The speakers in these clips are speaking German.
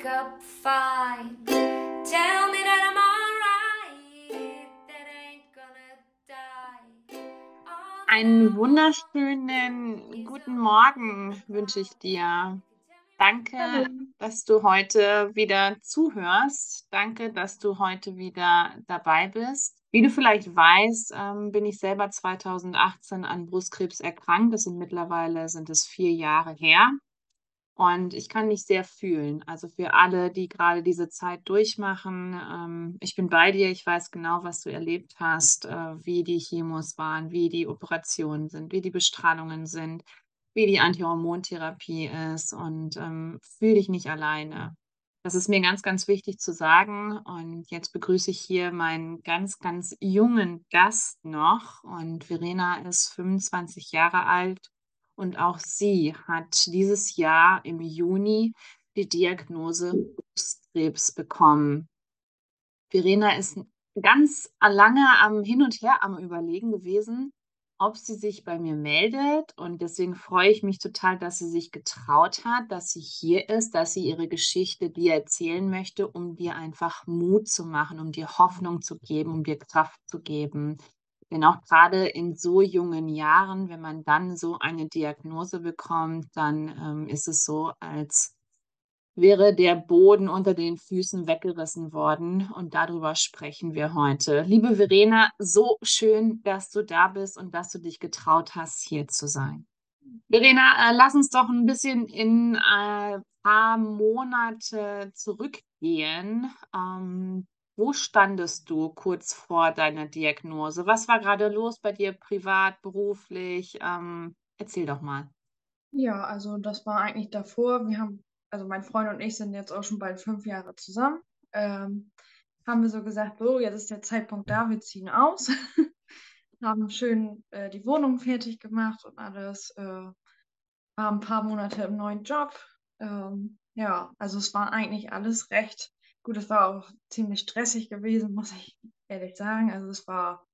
wake up fine. Tell me that I'm alright, that I ain't gonna die. Einen wunderschönen guten Morgen wünsche ich dir. Danke, Hallo. dass du heute wieder zuhörst. Danke, dass du heute wieder dabei bist. Wie du vielleicht weißt, ähm, bin ich selber 2018 an Brustkrebs erkrankt. Das sind mittlerweile sind es vier Jahre her. Und ich kann mich sehr fühlen. Also für alle, die gerade diese Zeit durchmachen. Ähm, ich bin bei dir. Ich weiß genau, was du erlebt hast, äh, wie die Chemos waren, wie die Operationen sind, wie die Bestrahlungen sind, wie die Antihormontherapie ist und ähm, fühl dich nicht alleine. Das ist mir ganz, ganz wichtig zu sagen. Und jetzt begrüße ich hier meinen ganz, ganz jungen Gast noch. Und Verena ist 25 Jahre alt. Und auch sie hat dieses Jahr im Juni die Diagnose Brustkrebs bekommen. Verena ist ganz lange am Hin und Her am Überlegen gewesen, ob sie sich bei mir meldet. Und deswegen freue ich mich total, dass sie sich getraut hat, dass sie hier ist, dass sie ihre Geschichte dir erzählen möchte, um dir einfach Mut zu machen, um dir Hoffnung zu geben, um dir Kraft zu geben. Denn auch gerade in so jungen Jahren, wenn man dann so eine Diagnose bekommt, dann ähm, ist es so, als wäre der Boden unter den Füßen weggerissen worden. Und darüber sprechen wir heute. Liebe Verena, so schön, dass du da bist und dass du dich getraut hast, hier zu sein. Verena, äh, lass uns doch ein bisschen in ein paar Monate zurückgehen. Ähm, wo standest du kurz vor deiner Diagnose? Was war gerade los bei dir privat, beruflich? Ähm, erzähl doch mal. Ja, also das war eigentlich davor. Wir haben, also mein Freund und ich sind jetzt auch schon bald fünf Jahre zusammen. Ähm, haben wir so gesagt, so, jetzt ist der Zeitpunkt da, wir ziehen aus. haben schön äh, die Wohnung fertig gemacht und alles. Äh, waren ein paar Monate im neuen Job. Ähm, ja, also es war eigentlich alles recht gut. Es war auch ziemlich stressig gewesen, muss ich ehrlich sagen. Also es war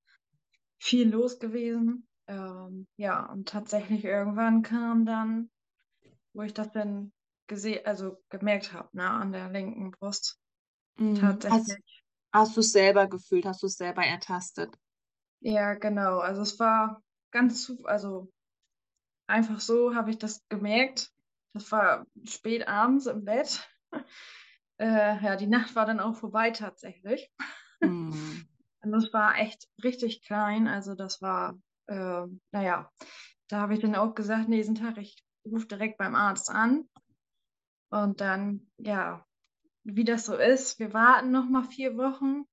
viel los gewesen. Ähm, ja, und tatsächlich irgendwann kam dann, wo ich das dann gesehen, also gemerkt habe, ne, an der linken Brust. Mhm. Hast, Tatsächlich. hast du es selber gefühlt? Hast du es selber ertastet? Ja, genau. Also es war ganz zu, also einfach so habe ich das gemerkt. Das war spät abends im Bett. Äh, ja, die Nacht war dann auch vorbei tatsächlich. Mhm. Und das war echt richtig klein. Also das war, äh, naja, da habe ich dann auch gesagt, nächsten Tag, ich rufe direkt beim Arzt an. Und dann, ja, wie das so ist, wir warten noch mal vier Wochen.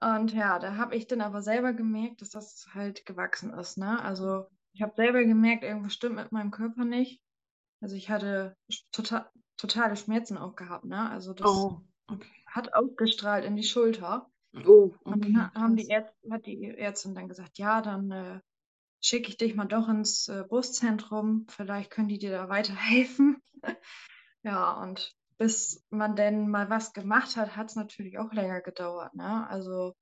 Und ja, da habe ich dann aber selber gemerkt, dass das halt gewachsen ist. Ne? Also ich habe selber gemerkt, irgendwas stimmt mit meinem Körper nicht. Also ich hatte total, totale Schmerzen auch gehabt. Ne? Also das Oh, okay. hat ausgestrahlt in die Schulter. Oh, Und okay. dann ha- haben die. Ärzte, hat die Ärztin dann gesagt, ja, dann äh, schicke ich dich mal doch ins äh, Brustzentrum. Vielleicht können die dir da weiterhelfen. ja, und bis man denn mal was gemacht hat, hat es natürlich auch länger gedauert. Ne? Also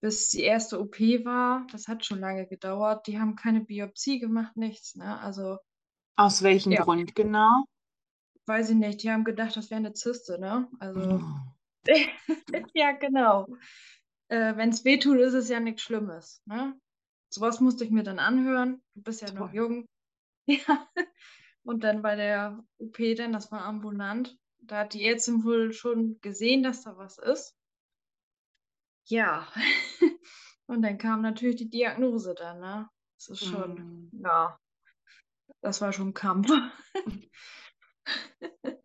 bis die erste OP war, das hat schon lange gedauert. Die haben keine Biopsie gemacht, nichts. Ne? Also Aus welchem Ja. Grund genau? Weiß ich nicht. Die haben gedacht, das wäre eine Zyste. Ne? Also Oh. ja, genau. Äh, Wenn es weh tut, ist es ja nichts Schlimmes. Ne? Sowas musste ich mir dann anhören. Du bist ja noch Toll. jung. Ja. Und dann bei der OP, dann, das war ambulant, da hat die Ärztin wohl schon gesehen, dass da was ist. Ja. Und dann kam natürlich die Diagnose dann, ne? Das ist schon, Mm. ja, das war schon ein Kampf.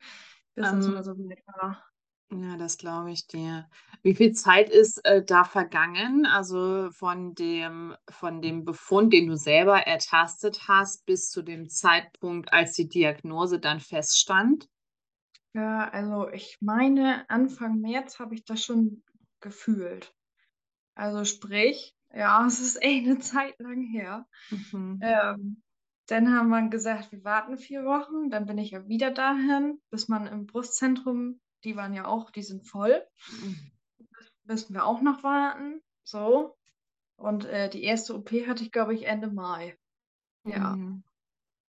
Das Ähm, mal so weit war. Ja, das glaube ich dir. Wie viel Zeit ist äh, da vergangen? Also von dem, von dem Befund, den du selber ertastet hast, bis zu dem Zeitpunkt, als die Diagnose dann feststand? Ja, also ich meine, Anfang März habe ich das schon gefühlt. Also sprich, ja, es ist echt eine Zeit lang her. Mhm. Ähm, dann haben wir gesagt, wir warten vier Wochen. Dann bin ich ja wieder dahin, bis man im Brustzentrum, die waren ja auch, die sind voll. Müssen wir auch noch warten. So. Und äh, die erste OP hatte ich, glaube ich, Ende Mai. Ja. Mhm.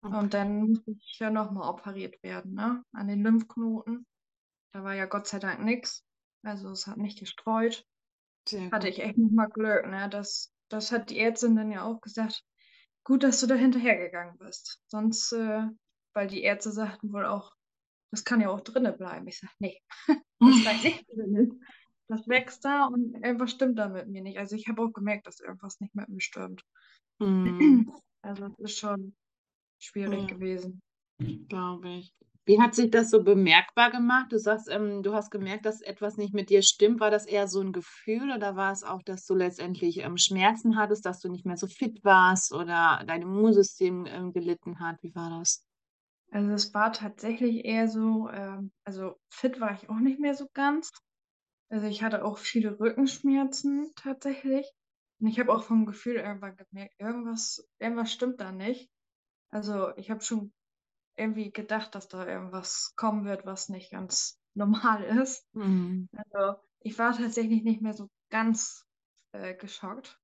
Und Okay. dann musste ich ja nochmal operiert werden, ne? An den Lymphknoten. da war ja Gott sei Dank nichts. Also es hat nicht gestreut. Hatte ich echt nicht mal Glück, ne? Das, das hat die Ärztin dann ja auch gesagt. Gut, dass du da hinterhergegangen bist. Sonst, äh, weil die Ärzte sagten wohl auch, das kann ja auch drinnen bleiben. Ich sag, nee, das bleibt nicht. Das wächst da und irgendwas stimmt da mit mir nicht. Also ich habe auch gemerkt, dass irgendwas nicht mit mir stimmt. Hm, Also es ist schon schwierig Ja. gewesen. glaube ich. Wie hat sich das so bemerkbar gemacht? Du sagst, ähm, du hast gemerkt, dass etwas nicht mit dir stimmt. War das eher so ein Gefühl oder war es auch, dass du letztendlich ähm, Schmerzen hattest, dass du nicht mehr so fit warst oder dein Immunsystem ähm, gelitten hat? Wie war das? Also es war tatsächlich eher so, ähm, also fit war ich auch nicht mehr so ganz. Also ich hatte auch viele Rückenschmerzen tatsächlich. Und ich habe auch vom Gefühl irgendwann gemerkt, irgendwas, irgendwas stimmt da nicht. Also ich habe schon irgendwie gedacht, dass da irgendwas kommen wird, was nicht ganz normal ist. Hm. Also ich war tatsächlich nicht mehr so ganz äh, geschockt.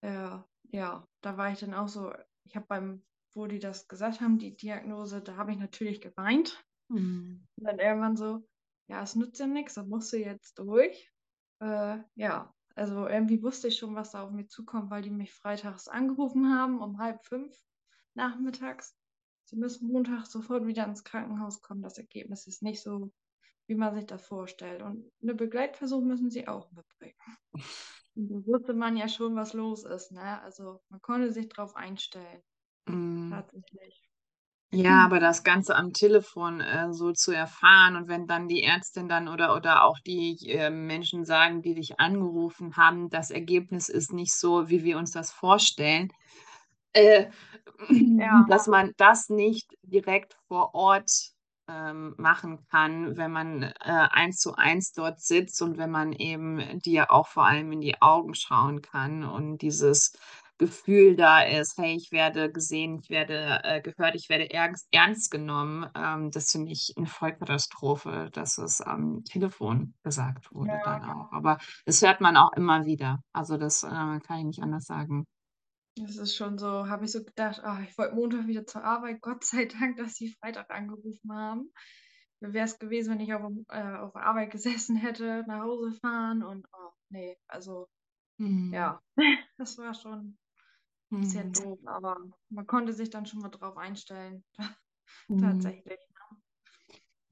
Äh, ja, da war ich dann auch so, ich habe beim, wo die das gesagt haben, die Diagnose, da habe ich natürlich geweint. Hm. Und dann irgendwann so, ja, es nützt ja nichts, da musst du jetzt durch. Äh, ja, also irgendwie wusste ich schon, was da auf mich zukommt, weil die mich freitags angerufen haben um halb fünf nachmittags. Sie müssen Montag sofort wieder ins Krankenhaus kommen. Das Ergebnis ist nicht so, wie man sich das vorstellt. Und eine Begleitperson müssen sie auch mitbringen. Und da wusste man ja schon, was los ist, ne? Also man konnte sich drauf einstellen, Hm. tatsächlich. Ja, aber das Ganze am Telefon äh, so zu erfahren und wenn dann die Ärztin dann oder, oder auch die äh, Menschen sagen, die dich angerufen haben, das Ergebnis ist nicht so, wie wir uns das vorstellen, äh, Ja. dass man das nicht direkt vor Ort ähm, machen kann, wenn man äh, eins zu eins dort sitzt und wenn man eben dir auch vor allem in die Augen schauen kann und dieses Gefühl da ist, hey, ich werde gesehen, ich werde äh, gehört, ich werde ernst, ernst genommen. Ähm, das finde ich eine Vollkatastrophe, dass es am Telefon gesagt wurde Ja, dann auch. Aber das hört man auch immer wieder. Also das äh, kann ich nicht anders sagen. Das ist schon so, habe ich so gedacht, ach, ich wollte Montag wieder zur Arbeit. Gott sei Dank, dass sie Freitag angerufen haben. Wie wäre es gewesen, wenn ich auf, äh, auf Arbeit gesessen hätte, nach Hause fahren und oh, nee, also Hm. ja, das war schon ein bisschen doof, aber man konnte sich dann schon mal drauf einstellen. Hm. Tatsächlich.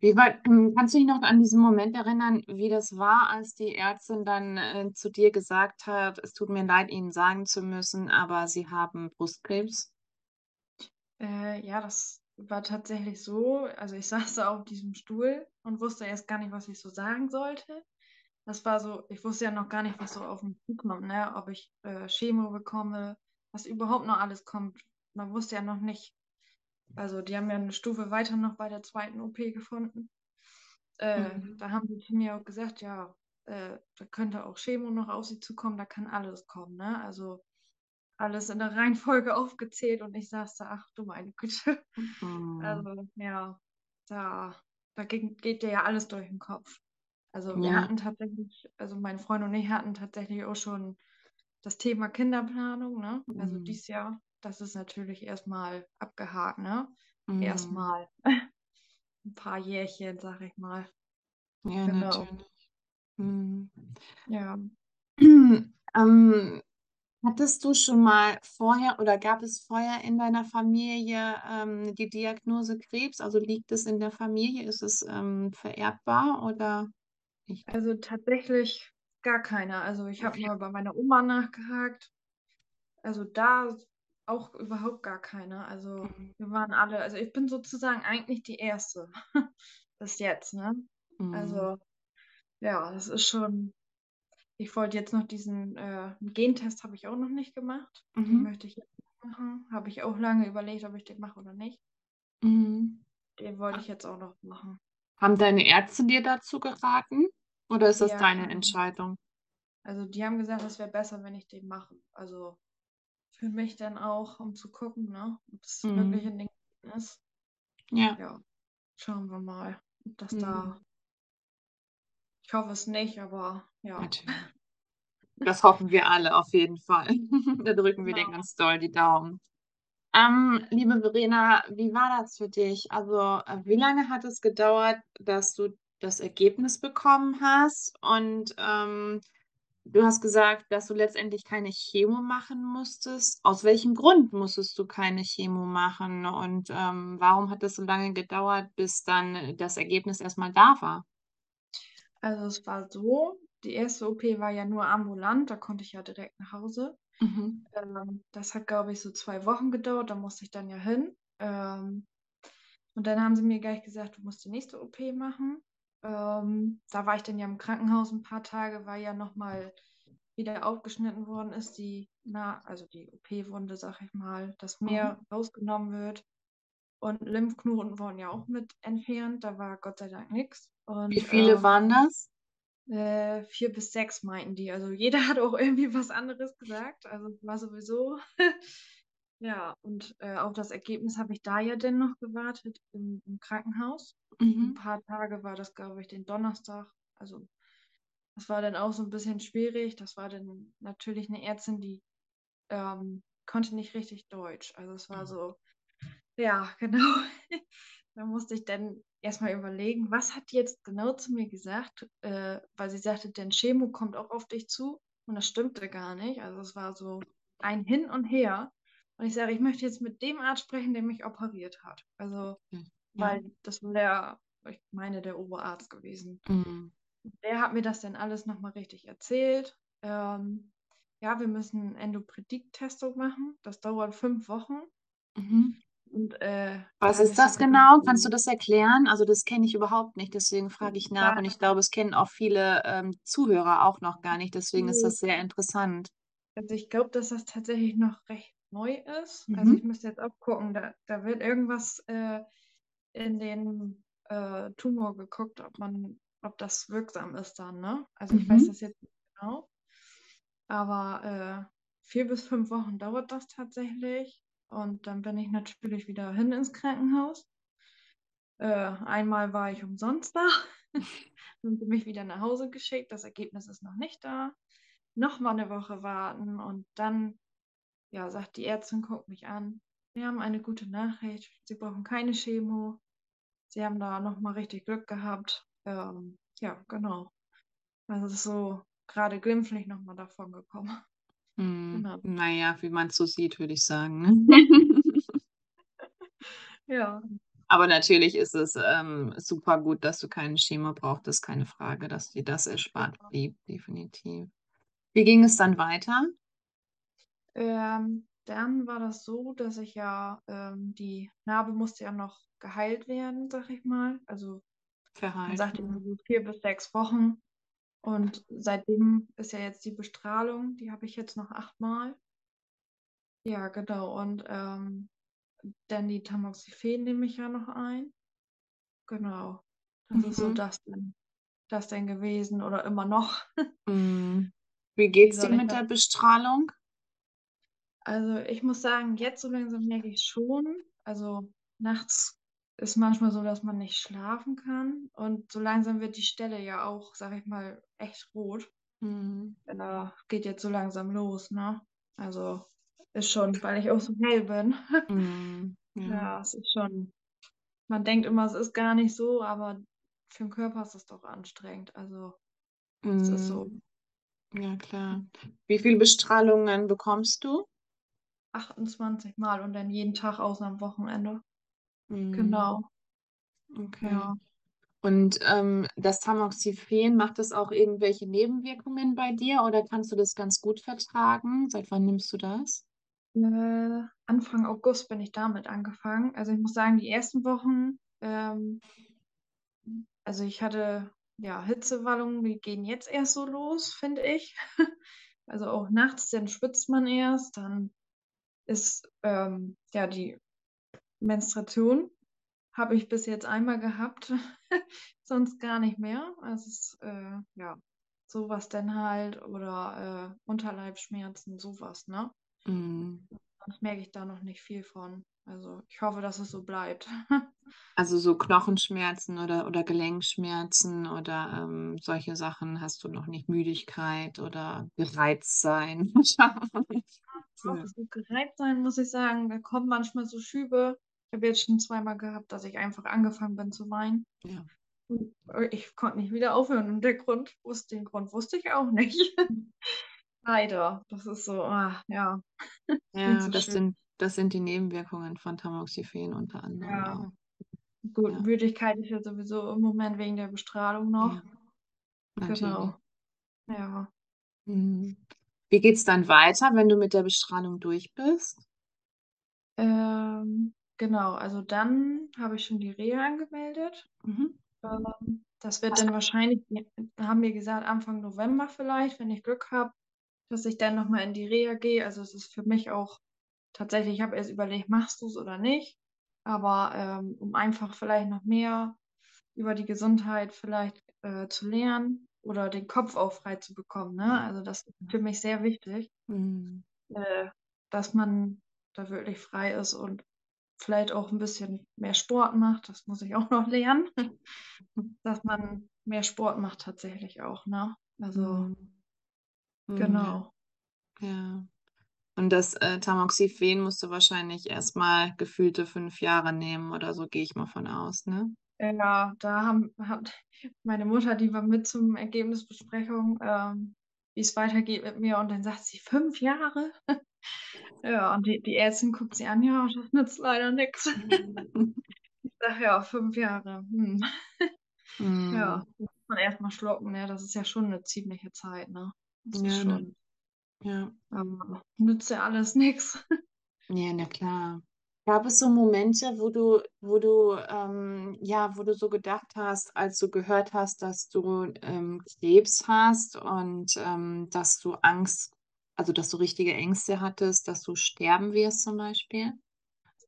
Wie war, hm, kannst du dich noch an diesen Moment erinnern, wie das war, als die Ärztin dann äh, zu dir gesagt hat, es tut mir leid, Ihnen sagen zu müssen, aber Sie haben Brustkrebs? Äh, ja, das war tatsächlich so. Also ich saß da auf diesem Stuhl und wusste erst gar nicht, was ich so sagen sollte. Das war so, ich wusste ja noch gar nicht, was so auf mich zukommt, ne? Ob ich äh, Chemo bekomme, was überhaupt noch alles kommt. Man wusste ja noch nicht. Also die haben ja eine Stufe weiter noch bei der zweiten OP gefunden. Äh, Mhm. da haben sie zu mir auch gesagt, ja, äh, da könnte auch Chemo noch auf sie zukommen, da kann alles kommen, ne? Also alles in der Reihenfolge aufgezählt und ich saß da, ach du meine Güte. Hm. Also, ja, da, da ging, geht dir ja alles durch den Kopf. Also wir Ja. hatten tatsächlich, also mein Freund und ich hatten tatsächlich auch schon das Thema Kinderplanung, ne? Also Mhm. dieses Jahr, das ist natürlich erstmal abgehakt, ne? Mhm. Erstmal ein paar Jährchen, sag ich mal. Ja, Genau. natürlich. Mhm. Ja. Ähm, hattest du schon mal vorher oder gab es vorher in deiner Familie ähm, die Diagnose Krebs? Also liegt es in der Familie? Ist es ähm, vererbbar oder nicht? Also tatsächlich gar keiner. Also ich habe Okay. mal bei meiner Oma nachgehakt. Also da auch überhaupt gar keiner. Also Mhm. wir waren alle, also ich bin sozusagen eigentlich die Erste bis jetzt, ne? Mhm. Also ja, das ist schon. Ich wollte jetzt noch diesen äh, Gentest habe ich auch noch nicht gemacht. Den Mhm. möchte ich jetzt machen. Habe ich auch lange überlegt, ob ich den mache oder nicht. Mhm. Den wollte ich jetzt auch noch machen. Haben deine Ärzte dir dazu geraten oder ist das Ja, deine genau. Entscheidung? Also die haben gesagt, es wäre besser, wenn ich den mache. Also für mich dann auch, um zu gucken, ne, ob es wirklich Mhm. in den Genen ist. Ja. Ja, schauen wir mal, ob das Mhm. da. Ich hoffe es nicht, aber ja. Natürlich. Das hoffen wir alle auf jeden Fall. Da drücken wir dir Genau. ganz doll die Daumen. Ähm, liebe Verena, wie war das für dich? Also, äh, wie lange hat es gedauert, dass du das Ergebnis bekommen hast und ähm, du hast gesagt, dass du letztendlich keine Chemo machen musstest. Aus welchem Grund musstest du keine Chemo machen und ähm, warum hat das so lange gedauert, bis dann das Ergebnis erstmal da war? Also es war so, die erste OP war ja nur ambulant, da konnte ich ja direkt nach Hause. Mhm. Ähm, das hat, glaube ich, so zwei Wochen gedauert, da musste ich dann ja hin. Ähm, und dann haben sie mir gleich gesagt, du musst die nächste OP machen. Ähm, da war ich dann ja im Krankenhaus ein paar Tage, weil ja nochmal wieder aufgeschnitten worden ist, die, na, also die OP-Wunde, sag ich mal, dass mehr rausgenommen wird. Und Lymphknoten wurden ja auch mit entfernt, da war Gott sei Dank nichts. Wie viele ähm, waren das? äh, vier bis sechs meinten die. Also jeder hat auch irgendwie was anderes gesagt. Also war sowieso. ja, und äh, auf das Ergebnis habe ich da ja dann noch gewartet im, im Krankenhaus. Ein Mhm. paar Tage war das, glaube ich, den Donnerstag. Also das war dann auch so ein bisschen schwierig. Das war dann natürlich eine Ärztin, die ähm, konnte nicht richtig Deutsch. Also es war so, ja, genau. Da musste ich dann erstmal überlegen, was hat die jetzt genau zu mir gesagt, äh, weil sie sagte, denn Chemo kommt auch auf dich zu und das stimmte gar nicht. Also es war so ein Hin und Her. Und ich sage, ich möchte jetzt mit dem Arzt sprechen, der mich operiert hat. Also, Ja. weil das war der, ich meine, der Oberarzt gewesen. Mhm. Der hat mir das dann alles nochmal richtig erzählt. Ähm, ja, wir müssen einen Endopredikt-Testung machen. Das dauert fünf Wochen. Mhm. Und, äh, Was ist das genau? Kannst du das erklären? Also das kenne ich überhaupt nicht, deswegen frage ich nach. Und ich glaube, es kennen auch viele ähm, Zuhörer auch noch gar nicht. Deswegen ist Nee. das sehr interessant. Also ich glaube, dass das tatsächlich noch recht neu ist. Mhm. Also ich müsste jetzt auch gucken, da, da wird irgendwas äh, in den äh, Tumor geguckt, ob man, ob das wirksam ist dann, ne? Also ich weiß Mhm. das jetzt nicht genau. Aber äh, vier bis fünf Wochen dauert das tatsächlich. Und dann bin ich natürlich wieder hin ins Krankenhaus. Äh, einmal war ich umsonst da. Dann sie mich wieder nach Hause geschickt. Das Ergebnis ist noch nicht da. Nochmal eine Woche warten und dann, ja, sagt die Ärztin, guckt mich an. Wir haben eine gute Nachricht. Sie brauchen keine Chemo. Sie haben da nochmal richtig Glück gehabt. Ähm, ja, genau. Also es ist so gerade glimpflich nochmal davon gekommen. Hm. Genau. Naja, wie man es so sieht, würde ich sagen. ne? Ja. Aber natürlich ist es ähm, super gut, dass du keine Chemo brauchtest, keine Frage, dass dir das erspart blieb, definitiv. Wie ging es dann weiter? Ähm, dann war das so, dass ich ja, ähm, die Narbe musste ja noch geheilt werden, sag ich mal. Also man Verhalten. sagt immer so vier bis sechs Wochen. Und seitdem ist ja jetzt die Bestrahlung, die habe ich jetzt noch achtmal. Ja, genau. Und ähm, dann die Tamoxifen nehme ich ja noch ein. Genau. Das ist so Mhm. das dann, das denn gewesen oder immer noch. Hm. Wie geht's dir mit der Bestrahlung? Also ich muss sagen, jetzt so langsam merke ich schon. Also nachts ist manchmal so, dass man nicht schlafen kann. Und so langsam wird die Stelle ja auch, sag ich mal, echt rot. Hm. Äh, geht jetzt so langsam los, ne? Also ist schon, weil ich auch so hell bin. Hm. Ja. Ja, es ist schon. Man denkt immer, es ist gar nicht so, aber für den Körper ist es doch anstrengend. Also es ist so Hm. Ja, klar. Wie viele Bestrahlungen bekommst du? 28 Mal und dann jeden Tag außer am Wochenende. Hm. Genau. Okay. Ja. Und ähm, das Tamoxifen, macht das auch irgendwelche Nebenwirkungen bei dir oder kannst du das ganz gut vertragen? Seit wann nimmst du das? Äh, Anfang August bin ich damit angefangen. Also ich muss sagen, die ersten Wochen, ähm, also ich hatte ja Hitzewallungen, die gehen jetzt erst so los, finde ich. Also auch nachts, dann schwitzt man erst, dann ist ähm, ja die Menstruation habe ich bis jetzt einmal gehabt, sonst gar nicht mehr. Also ist äh, ja sowas dann halt oder äh, Unterleibsschmerzen, sowas, ne? Hm. Sonst merke ich da noch nicht viel von. Also ich hoffe, dass es so bleibt. Also so Knochenschmerzen oder, oder Gelenkschmerzen oder ähm, solche Sachen hast du noch nicht, Müdigkeit oder gereizt sein. Auch das gut gereizt sein, muss ich sagen. Da kommen manchmal so Schübe. Ich habe jetzt schon zweimal gehabt, dass ich einfach angefangen bin zu weinen. Ja. Und äh, ich konnte nicht wieder aufhören. Und der Grund wusste, den Grund wusste ich auch nicht. Leider. Das ist so, ah, ja. Ja, so das schön. sind, das sind die Nebenwirkungen von Tamoxifen unter anderem Ja. auch. Gut, Ja. Müdigkeit ist ja sowieso im Moment wegen der Bestrahlung noch. Ja. Genau. Ja. Mhm. Wie geht's dann weiter, wenn du mit der Bestrahlung durch bist? Ähm, genau, also dann habe ich schon die Reha angemeldet. Mhm. Ähm, das wird dann wahrscheinlich, haben wir gesagt, Anfang November vielleicht, wenn ich Glück habe, dass ich dann nochmal in die Reha gehe. Also es ist für mich auch tatsächlich, ich habe erst überlegt, machst du es oder nicht. Aber ähm, um einfach vielleicht noch mehr über die Gesundheit vielleicht äh, zu lernen oder den Kopf auch frei zu bekommen. Ne? Also das ist für mich sehr wichtig, Mhm. äh, dass man da wirklich frei ist und vielleicht auch ein bisschen mehr Sport macht. Das muss ich auch noch lernen, dass man mehr Sport macht tatsächlich auch. Ne? Also Mhm. Mhm, genau. Ja. Und das äh, Tamoxifen musst du wahrscheinlich erstmal gefühlte fünf Jahre nehmen oder so, gehe ich mal von aus, ne? Ja, da haben, hat meine Mutter, die war mit zum Ergebnisbesprechung, ähm, wie es weitergeht mit mir. Und dann sagt sie, fünf Jahre? Ja, und die, die Ärztin guckt sie an, ja, das nützt leider nichts. Ich sage, ja, fünf Jahre. Hm. Ja, Mhm. muss man erstmal schlucken, ne? Das ist ja schon eine ziemliche Zeit, ne? Das ist Ja, ne? schon, Ja. aber nützt ja alles nichts. Ja, na klar. Gab es so Momente, wo du, wo du, ähm, ja, wo du so gedacht hast, als du gehört hast, dass du ähm, Krebs hast und ähm, dass du Angst, also dass du richtige Ängste hattest, dass du sterben wirst zum Beispiel?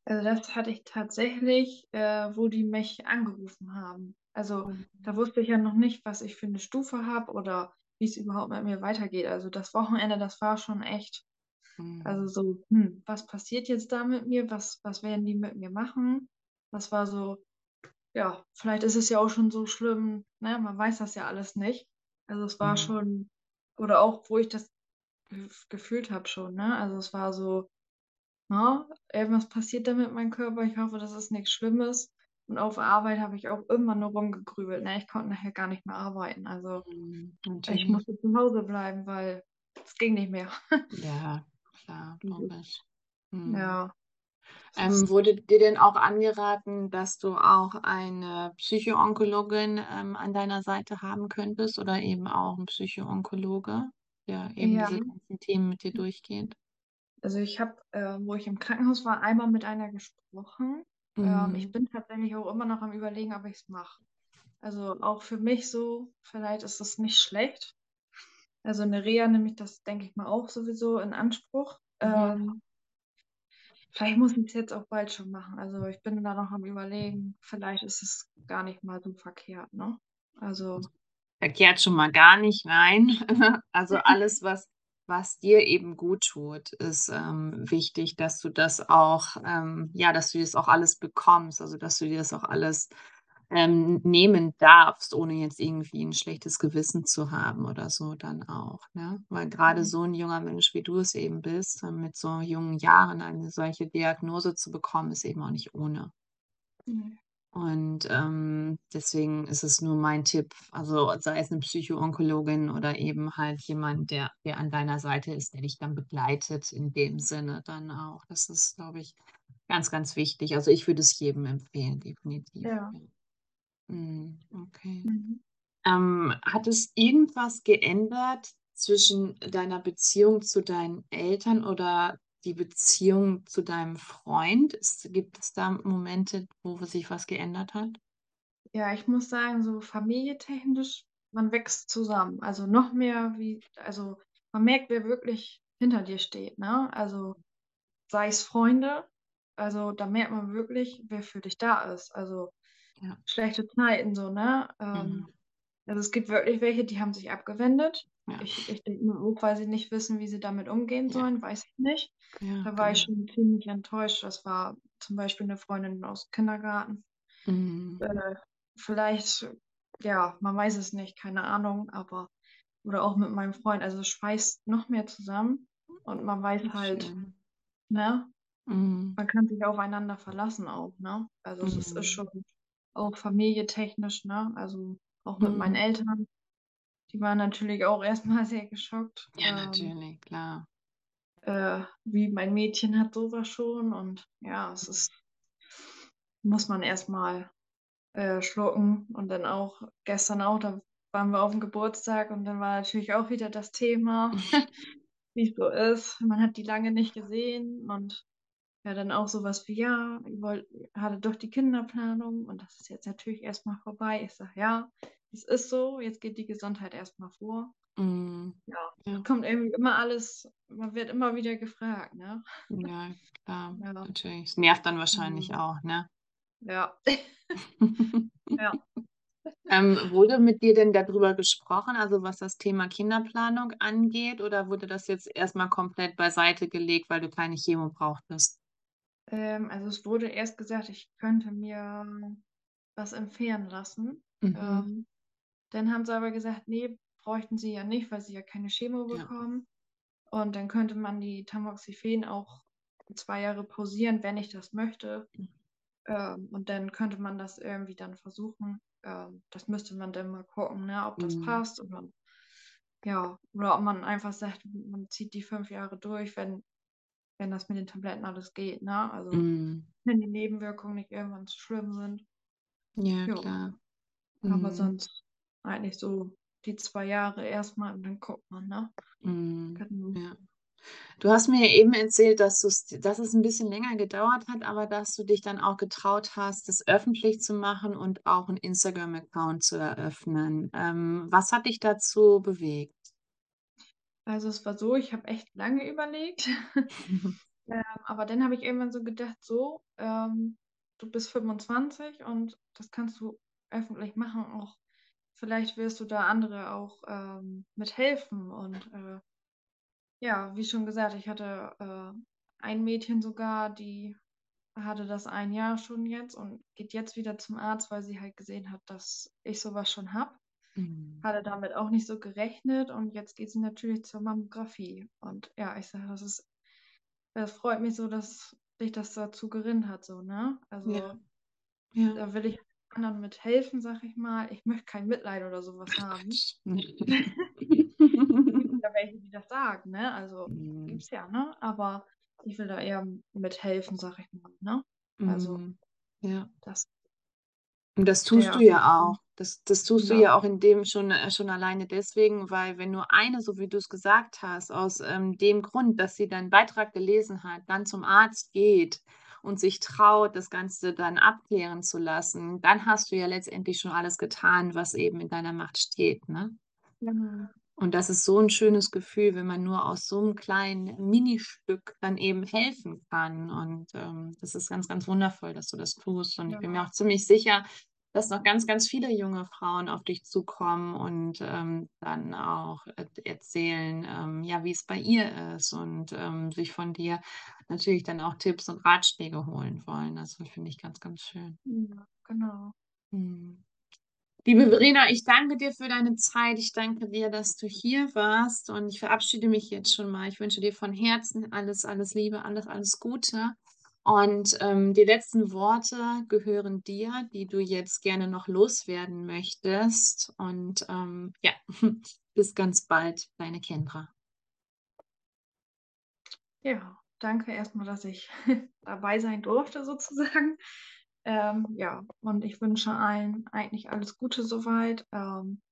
Also das hatte ich tatsächlich, äh, wo die mich angerufen haben. Also da wusste ich ja noch nicht, was ich für eine Stufe habe oder wie es überhaupt mit mir weitergeht. Also das Wochenende, das war schon echt, also Mhm. so, hm, was passiert jetzt da mit mir? Was, was werden die mit mir machen? Das war so, ja, vielleicht ist es ja auch schon so schlimm, ne? Man weiß das ja alles nicht. Also es war Mhm. schon, oder auch, wo ich das ge- gefühlt habe schon, ne? Also es war so, ja, irgendwas passiert da mit meinem Körper. Ich hoffe, das ist nichts Schlimmes. Und auf Arbeit habe ich auch immer nur rumgegrübelt. Ne? Ich konnte nachher gar nicht mehr arbeiten. Also Mhm. ich musste zu Hause bleiben, weil es ging nicht mehr. Ja, klar, logisch. Mhm. Ja, Ähm, wurde dir denn auch angeraten, dass du auch eine Psychoonkologin ähm, an deiner Seite haben könntest oder eben auch ein Psychoonkologe, der eben ja, diese ganzen Themen mit dir durchgeht? also ich habe, äh, wo ich im Krankenhaus war, einmal mit einer gesprochen. Ähm, ich Mhm. bin tatsächlich auch immer noch am Überlegen, ob ich es mache. Also auch für mich so, vielleicht ist es nicht schlecht. Also eine Reha nehme ich das, denke ich mal, auch sowieso in Anspruch. Mhm. Ähm, Vielleicht muss ich es jetzt auch bald schon machen. Also ich bin da noch am Überlegen. Vielleicht ist es gar nicht mal so verkehrt, ne? Also, Verkehrt schon mal gar nicht, nein. Also alles, was, was dir eben gut tut, ist ähm, wichtig, dass du das auch, ähm, ja, dass du das auch alles bekommst, also dass du dir das auch alles ähm, nehmen darfst, ohne jetzt irgendwie ein schlechtes Gewissen zu haben oder so dann auch, ne? Weil gerade Mhm. so ein junger Mensch, wie du es eben bist, äh, mit so jungen Jahren eine solche Diagnose zu bekommen, ist eben auch nicht ohne. Mhm. Und ähm, deswegen ist es nur mein Tipp, also sei es eine Psychoonkologin oder eben halt jemand, der, der an deiner Seite ist, der dich dann begleitet in dem Sinne dann auch. Das ist, glaube ich, ganz, ganz wichtig. Also ich würde es jedem empfehlen, definitiv. Ja. Mm, okay. Mhm. Ähm, hat es irgendwas geändert zwischen deiner Beziehung zu deinen Eltern oder die Beziehung zu deinem Freund? Ist, gibt es da Momente, wo sich was geändert hat? Ja, ich muss sagen, so familientechnisch, man wächst zusammen. Also noch mehr wie, also man merkt, wer wirklich hinter dir steht, ne? Also sei es Freunde, also da merkt man wirklich, wer für dich da ist. Also Ja. schlechte Zeiten so, ne? Ähm, Mhm. Also es gibt wirklich welche, die haben sich abgewendet. Ja. Ich, ich denke mal auch, weil sie nicht wissen, wie sie damit umgehen Ja. sollen, weiß ich nicht. Ja, Da war ich genau. schon ziemlich enttäuscht. Das war zum Beispiel eine Freundin aus dem Kindergarten. Mhm. Äh, vielleicht, ja, man weiß es nicht, keine Ahnung, aber oder auch mit meinem Freund. Also es schweißt noch mehr zusammen und man weiß halt, schön. ne, Mhm. man kann sich aufeinander verlassen auch, ne? Also es ist, ist Mhm. schon, auch familietechnisch, ne? Also auch mit meinen Mhm. Eltern. Die waren natürlich auch erstmal sehr geschockt. Ja, Ähm, natürlich, klar. äh, wie mein Mädchen hat sowas schon und ja, es ist muss man erstmal äh, schlucken und dann auch gestern auch, da waren wir auf'm Geburtstag und dann war natürlich auch wieder das Thema, wie's so ist. Man hat die lange nicht gesehen und ja, dann auch so was wie: „Ja, ihr wollt hattet doch die Kinderplanung und das ist jetzt natürlich erst mal vorbei.“ Ich sage: „Ja, es ist so, jetzt geht die Gesundheit erst mal vor.“ Mhm. Ja, Ja. kommt irgendwie immer alles man wird immer wieder gefragt, ne? Ja, klar, Ja. natürlich. Es nervt dann wahrscheinlich Mhm. auch, ne? Ja. Ja. Ähm, wurde mit dir denn da drüber gesprochen, also was das Thema Kinderplanung angeht, oder wurde das jetzt erst mal komplett beiseite gelegt, weil du keine Chemo brauchtest? Ähm, also es wurde erst gesagt, ich könnte mir was entfernen lassen. Mhm. Ähm, dann haben sie aber gesagt: „Ne, bräuchten sie ja nicht, weil sie ja keine Chemo Ja. bekommen.“ Und dann könnte man die Tamoxifen auch 2 Jahre pausieren, wenn ich das möchte. Mhm. Ähm, und dann könnte man das irgendwie dann versuchen. Ähm, das müsste man dann mal gucken, ne, ob das Mhm. passt und dann ja, oder ob man einfach sagt, man zieht die 5 Jahre durch, wenn wenn das mit den Tabletten alles geht, ne? Also, Mhm. wenn die Nebenwirkungen nicht irgendwann zu schlimm sind. Ja, Ja. klar. Aber Mhm. sonst eigentlich so die 2 Jahre erst mal und dann guckt man, ne? Genau. Ja. Du hast mir eben erzählt, dass dass es 'n bisschen länger gedauert hat, aber dass du dich dann auch getraut hast, das öffentlich zu machen und auch 'n Instagram-Account zu eröffnen. Ähm, was hat dich dazu bewegt? Also, es war so, ich habe echt lange überlegt. Ähm, aber dann habe ich irgendwann so gedacht: „So, ähm, du bist 25 und das kannst du öffentlich machen, auch vielleicht wirst du da andere auch, ähm, mit helfen.“ Und, äh, ja, wie schon gesagt, ich hatte, äh, ein Mädchen sogar, die hatte das ein Jahr schon jetzt und geht jetzt wieder zum Arzt, weil sie halt gesehen hat, dass ich so was schon habe. Mhm. Hatte damit auch nicht so gerechnet und jetzt geht sie natürlich zur Mammographie. Und ja, ich sage, das ist das freut mich so, dass dich das dazu geritten hat so, ne? Ja. Also, Ja. da will ich anderen mit helfen, sage ich mal. Ich möchte kein Mitleid oder so was Ach haben. Ja welche, die das sagen, ne? Also, Mhm. gibt's ja, ne? Aber ich will da eher mithelfen, sage ich mal, ne? Also Mhm. Ja. das Und das tust du der ja auch. Das das tust du Ja. ja auch in dem schon äh, schon alleine deswegen, weil wenn nur eine, so wie du's gesagt hast, aus, ähm, dem Grund, dass sie deinen Beitrag gelesen hat, dann zum Arzt geht und sich traut, das Ganze dann abklären zu lassen, dann hast du ja letztendlich schon alles getan, was eben in deiner Macht steht, ne? Genau. Und das ist so 'n schönes Gefühl, wenn man nur aus so 'nem kleinen Ministück dann eben helfen kann. Und, ähm, das ist ganz, ganz wundervoll, dass du das tust. Und ich bin mir Ja. auch ziemlich sicher, dass noch ganz, ganz viele junge Frauen auf dich zukommen und, ähm, dann auch erzählen, ähm, ja, wie's bei ihr ist und, ähm, sich von dir natürlich dann auch Tipps und Ratschläge holen wollen. Also, finde ich ganz, ganz schön. Ja, genau. Mhm. Liebe Verena, ich danke dir für deine Zeit. Ich danke dir, dass du hier warst und ich verabschiede mich jetzt schon mal. Ich wünsche dir von Herzen alles, alles Liebe, alles, alles Gute. Und, ähm, die letzten Worte gehören dir, die du jetzt gerne noch loswerden möchtest. Und, ähm, ja, bis ganz bald, deine Kendra. Ja, danke erst mal, dass ich dabei sein durfte sozusagen. Ähm, ja, und ich wünsche allen eigentlich alles Gute so weit. Ähm,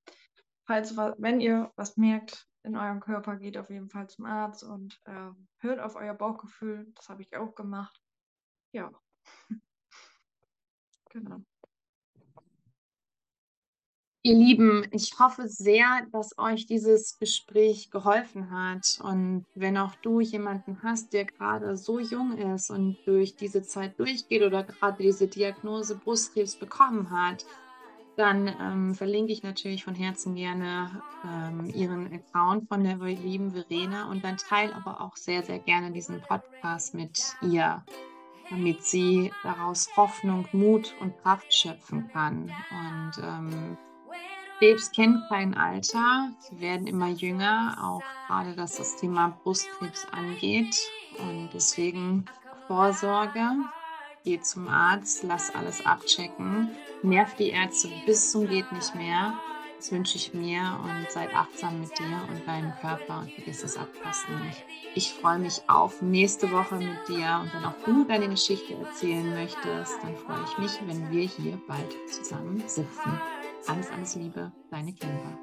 falls wenn ihr was merkt in eurem Körper, geht auf jeden Fall zum Arzt und, ähm, hört auf euer Bauchgefühl. Das habe ich auch gemacht. Ja. Genau. Ihr Lieben, ich hoffe sehr, dass euch dieses Gespräch geholfen hat. Und wenn auch du jemanden hast, der grade so jung ist und durch diese Zeit durchgeht oder grade diese Diagnose Brustkrebs bekommen hat, dann, ähm, verlinke ich natürlich von Herzen gerne, ähm, ihren Account von der lieben Verena und dann teile aber auch sehr, sehr gerne diesen Podcast mit ihr, damit sie daraus Hoffnung, Mut und Kraft schöpfen kann. Und, ähm, Krebs kennt kein Alter. Sie werden immer jünger, auch grade was das Thema Brustkrebs angeht. Und deswegen Vorsorge Geh zum Arzt, lass alles abchecken, nerv die Ärzte bis zum geht nicht mehr. Das wünsche ich mir und seid achtsam mit dir und deinem Körper und vergiss das Abpassen nicht. Ich freue mich auf nächste Woche mit dir und wenn auch du deine Geschichte erzählen möchtest, dann freue ich mich, wenn wir hier bald zusammen sitzen. Alles, alles Liebe, deine Kimber.